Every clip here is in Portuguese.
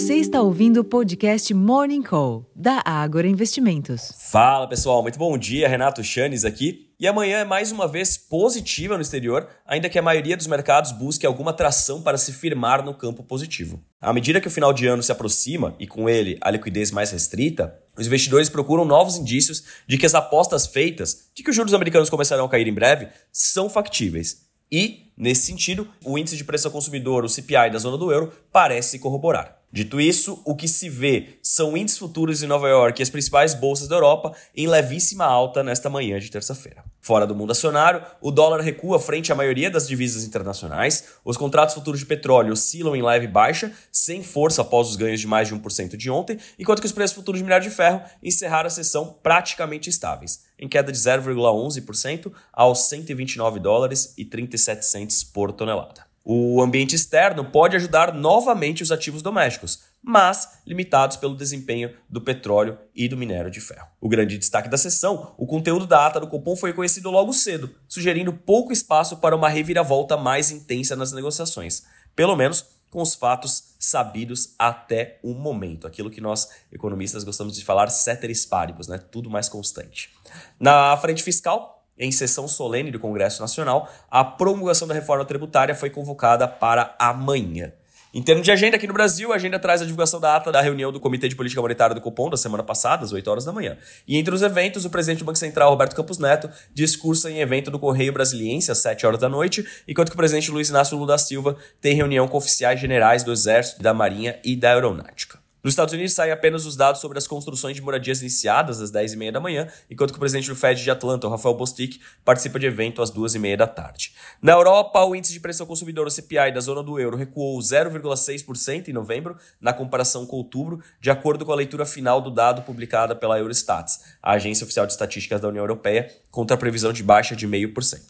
Você está ouvindo o podcast Morning Call, da Ágora Investimentos. Fala pessoal, muito bom dia. Renato Chanes aqui. E amanhã é mais uma vez positiva no exterior, ainda que a maioria dos mercados busque alguma tração para se firmar no campo positivo. À medida que o final de ano se aproxima e com ele a liquidez mais restrita, os investidores procuram novos indícios de que as apostas feitas de que os juros americanos começarão a cair em breve são factíveis. E, nesse sentido, o índice de preço ao consumidor, o CPI da zona do euro, parece corroborar. Dito isso, o que se vê são índices futuros em Nova York e as principais bolsas da Europa em levíssima alta nesta manhã de terça-feira. Fora do mundo acionário, o dólar recua frente à maioria das divisas internacionais, os contratos futuros de petróleo oscilam em leve baixa, sem força após os ganhos de mais de 1% de ontem, enquanto que os preços futuros de minério de ferro encerraram a sessão praticamente estáveis, em queda de 0,11% aos 129 dólares e 37 centes por tonelada. O ambiente externo pode ajudar novamente os ativos domésticos, mas limitados pelo desempenho do petróleo e do minério de ferro. O grande destaque da sessão, o conteúdo da ata do cupom foi conhecido logo cedo, sugerindo pouco espaço para uma reviravolta mais intensa nas negociações, pelo menos com os fatos sabidos até o momento, aquilo que nós economistas gostamos de falar ceteris paribus, né? Tudo mais constante. Na frente fiscal, em sessão solene do Congresso Nacional, a promulgação da reforma tributária foi convocada para amanhã. Em termos de agenda aqui no Brasil, a agenda traz a divulgação da ata da reunião do Comitê de Política Monetária do Copom da semana passada, às 8 horas da manhã. E entre os eventos, o presidente do Banco Central, Roberto Campos Neto, discursa em evento do Correio Brasiliense às 7 horas da noite, enquanto que o presidente Luiz Inácio Lula da Silva tem reunião com oficiais generais do Exército, da Marinha e da Aeronáutica. Nos Estados Unidos saem apenas os dados sobre as construções de moradias iniciadas às 10h30 da manhã, enquanto que o presidente do Fed de Atlanta, Rafael Bostic, participa de evento às 2h30 da tarde. Na Europa, o índice de preço ao consumidor, o CPI, da zona do euro recuou 0,6% em novembro, na comparação com outubro, de acordo com a leitura final do dado publicada pela Eurostats, a agência oficial de estatísticas da União Europeia, contra a previsão de baixa de 0,5%.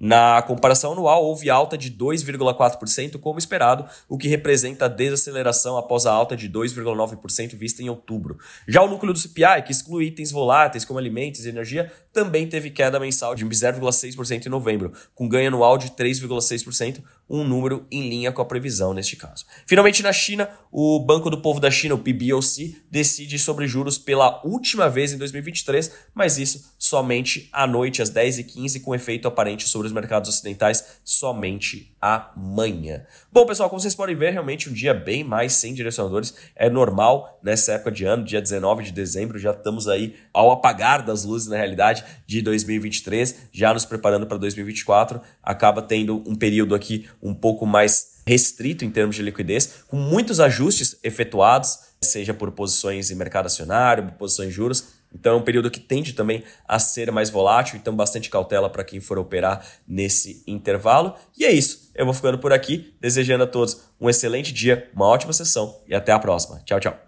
Na comparação anual, houve alta de 2,4%, como esperado, o que representa a desaceleração após a alta de 2,9% vista em outubro. Já o núcleo do CPI, que exclui itens voláteis como alimentos e energia, também teve queda mensal de 0,6% em novembro, com ganho anual de 3,6%, um número em linha com a previsão neste caso. Finalmente, na China, o Banco do Povo da China, o PBOC, decide sobre juros pela última vez em 2023, mas isso somente à noite, às 10h15, com efeito aparente sobre os mercados ocidentais somente amanhã. Bom, pessoal, como vocês podem ver, realmente um dia bem mais sem direcionadores. É normal nessa época de ano, dia 19 de dezembro, já estamos aí ao apagar das luzes na realidade de 2023, já nos preparando para 2024. Acaba tendo um período aqui um pouco mais restrito em termos de liquidez, com muitos ajustes efetuados, seja por posições em mercado acionário, posições em juros então é um período que tende também a ser mais volátil, então bastante cautela para quem for operar nesse intervalo. E é isso. Eu vou ficando por aqui, desejando a todos um excelente dia, uma ótima sessão e até a próxima. Tchau, tchau.